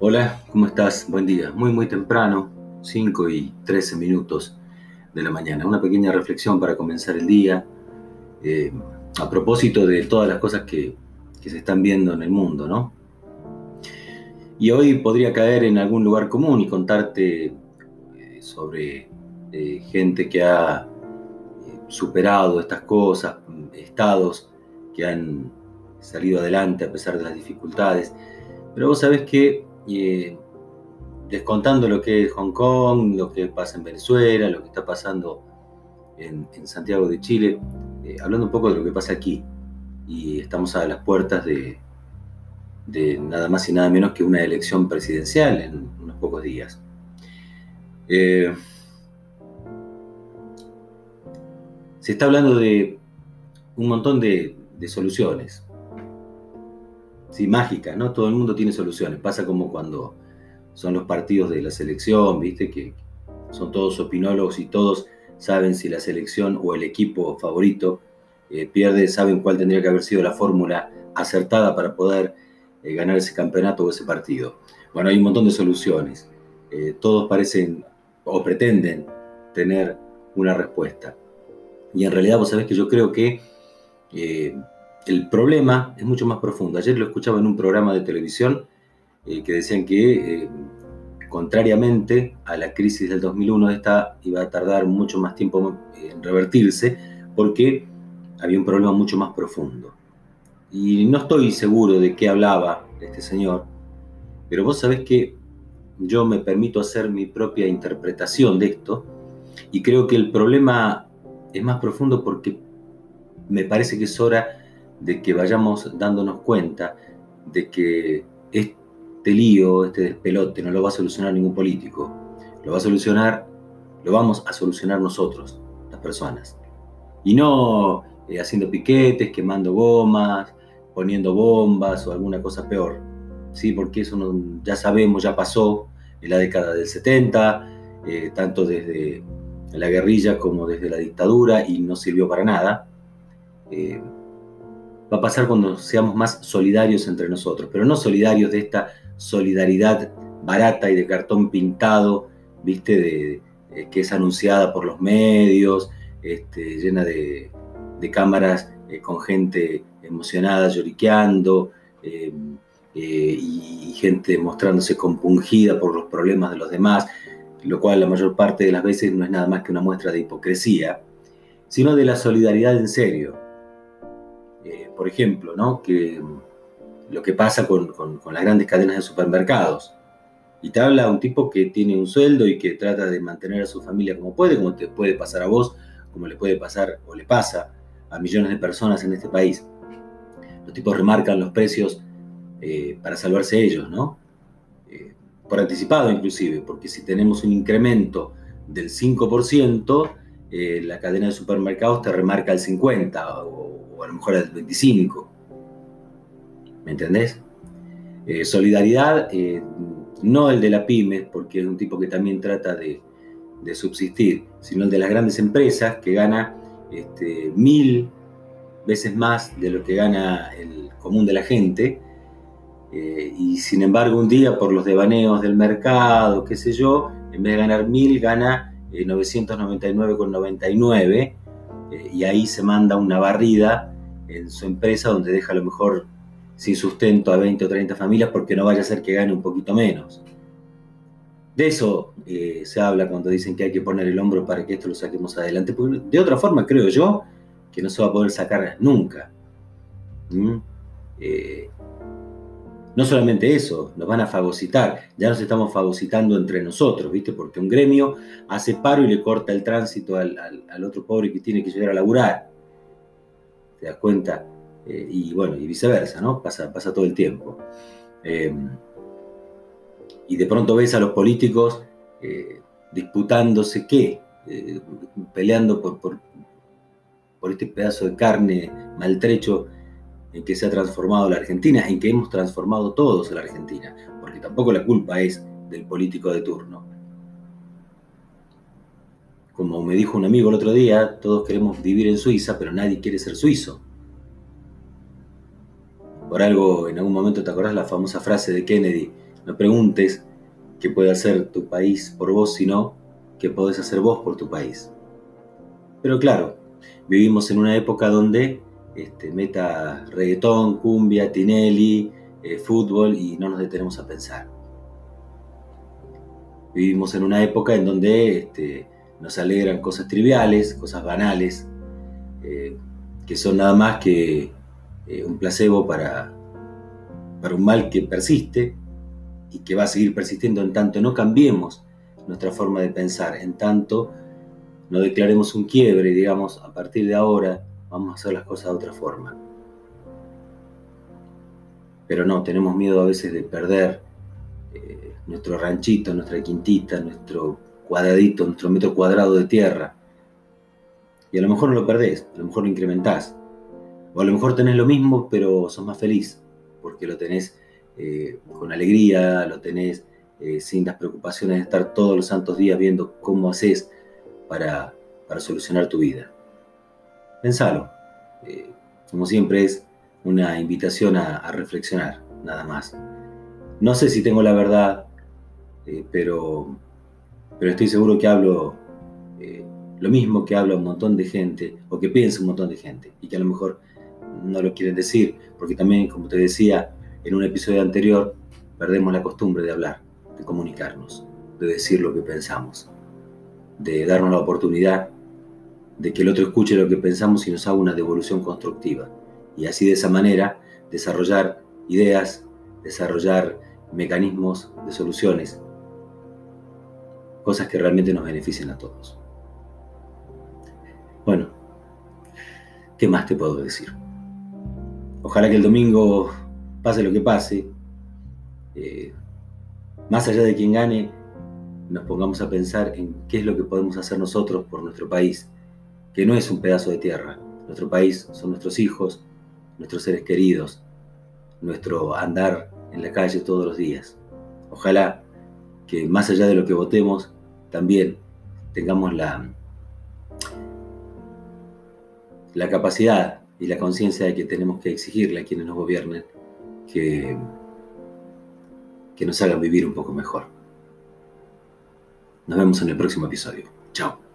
Hola, ¿cómo estás? Buen día. Muy, muy temprano, 5 y 13 minutos de la mañana. Una pequeña reflexión para comenzar el día. eh, a propósito de todas las cosas que, que se están viendo en el mundo, ¿no? Y hoy podría caer en algún lugar común y contarte eh, sobre eh, gente que ha superado estas cosas, estados que han salido adelante a pesar de las dificultades. Pero vos sabés que, eh, descontando lo que es Hong Kong, lo que pasa en Venezuela, lo que está pasando en, Santiago de Chile, eh, hablando un poco de lo que pasa aquí, y estamos a las puertas de, nada más y nada menos que una elección presidencial en unos pocos días. Eh, se está hablando de un montón de soluciones. Sí, mágicas, ¿no? Todo el mundo tiene soluciones. Pasa como cuando son los partidos de la selección, ¿viste? Que son todos opinólogos y todos saben si la selección o el equipo favorito eh, pierde, saben cuál tendría que haber sido la fórmula acertada para poder eh, ganar ese campeonato o ese partido. Bueno, hay un montón de soluciones. Eh, todos parecen o pretenden tener una respuesta. Y en realidad vos sabés que yo creo que el problema es mucho más profundo. Ayer lo escuchaba en un programa de televisión eh, que decían que, eh, contrariamente a la crisis del 2001, esta iba a tardar mucho más tiempo en revertirse porque había un problema mucho más profundo. Y no estoy seguro de qué hablaba este señor, pero vos sabés que yo me permito hacer mi propia interpretación de esto y creo que el problema es más profundo porque me parece que es hora de que vayamos dándonos cuenta de que este lío, este despelote, no lo va a solucionar ningún político. Lo va a solucionar, lo vamos a solucionar nosotros, las personas. Y no eh, haciendo piquetes, quemando gomas, poniendo bombas o alguna cosa peor. ¿sí? Porque eso ya sabemos, ya pasó en la década del 70, eh, tanto desde la guerrilla como desde la dictadura y no sirvió para nada. Eh, va a pasar cuando seamos más solidarios entre nosotros, pero no solidarios de esta solidaridad barata y de cartón pintado, viste, de, eh, que es anunciada por los medios, este, llena de, cámaras eh, con gente emocionada, lloriqueando, eh, y gente mostrándose compungida por los problemas de los demás, lo cual la mayor parte de las veces no es nada más que una muestra de hipocresía, sino de la solidaridad en serio. Eh, por ejemplo, ¿no? que lo que pasa con, con, con, las grandes cadenas de supermercados. Y te habla un tipo que tiene un sueldo y que trata de mantener a su familia como puede, como te puede pasar a vos, como le puede pasar o le pasa a millones de personas en este país. Los tipos remarcan los precios eh, para salvarse ellos, ¿no? Eh, por anticipado inclusive, porque si tenemos un incremento del 5%, eh, la cadena de supermercados te remarca el 50% o, o a lo mejor el 25%. ¿Me entendés? Eh, solidaridad, eh, no el de la pyme, porque es un tipo que también trata de, de subsistir, sino el de las grandes empresas que gana este, mil veces más de lo que gana el común de la gente. Eh, y sin embargo, un día por los devaneos del mercado, qué sé yo, en vez de ganar mil, gana eh, 999,99 eh, y ahí se manda una barrida en su empresa donde deja a lo mejor sin sustento a 20 o 30 familias porque no vaya a ser que gane un poquito menos. De eso eh, se habla cuando dicen que hay que poner el hombro para que esto lo saquemos adelante, de otra forma creo yo que no se va a poder sacar nunca. ¿Mm? Eh, no solamente eso, nos van a fagocitar, ya nos estamos fagocitando entre nosotros, ¿viste? Porque un gremio hace paro y le corta el tránsito al, al, otro pobre que tiene que llegar a laburar. ¿Te das cuenta? Eh, y bueno, y viceversa, ¿no? Pasa, pasa todo el tiempo. Eh, y de pronto ves a los políticos eh, disputándose qué, peleando por, por, por, este pedazo de carne maltrecho en que se ha transformado la Argentina, en que hemos transformado todos a la Argentina, porque tampoco la culpa es del político de turno. Como me dijo un amigo el otro día, todos queremos vivir en Suiza, pero nadie quiere ser suizo. Por algo, en algún momento te acordás la famosa frase de Kennedy, No preguntes qué puede hacer tu país por vos, sino qué podés hacer vos por tu país. Pero claro, vivimos en una época donde este, meta reggaetón, cumbia, tinelli, eh, fútbol y no nos detenemos a pensar. Vivimos en una época en donde este, nos alegran cosas triviales, cosas banales, eh, que son nada más que eh, un placebo para, para un mal que persiste y que va a seguir persistiendo en tanto no cambiemos nuestra forma de pensar, en tanto no declaremos un quiebre digamos, a partir de ahora vamos a hacer las cosas de otra forma. Pero no, tenemos miedo a veces de perder eh, nuestro ranchito, nuestra quintita, nuestro cuadradito, nuestro metro cuadrado de tierra. Y a lo mejor no lo perdés, a lo mejor lo incrementás. O a lo mejor tenés lo mismo, pero sos más feliz, porque lo tenés eh, con alegría, lo tenés eh, sin las preocupaciones de estar todos los santos días viendo cómo haces para, solucionar tu vida. Pensalo. Eh, como siempre es una invitación a, reflexionar, nada más. No sé si tengo la verdad, pero, pero estoy seguro que hablo lo mismo que habla un montón de gente o que piensa un montón de gente y que a lo mejor no lo quieren decir, porque también, como te decía en un episodio anterior, perdemos la costumbre de hablar, de comunicarnos, de decir lo que pensamos, de darnos la oportunidad de que el otro escuche lo que pensamos y nos haga una devolución constructiva. Y así de esa manera desarrollar ideas, desarrollar mecanismos de soluciones, cosas que realmente nos beneficien a todos. Bueno, ¿qué más te puedo decir? Ojalá que el domingo pase lo que pase, eh, más allá de quien gane, nos pongamos a pensar en qué es lo que podemos hacer nosotros por nuestro país, que no es un pedazo de tierra. Nuestro país son nuestros hijos, nuestros seres queridos, nuestro andar en la calle todos los días. Ojalá que más allá de lo que votemos, también tengamos la, la capacidad y la conciencia de que tenemos que exigirle a quienes nos gobiernen que, que nos hagan vivir un poco mejor. Nos vemos en el próximo episodio. Chao.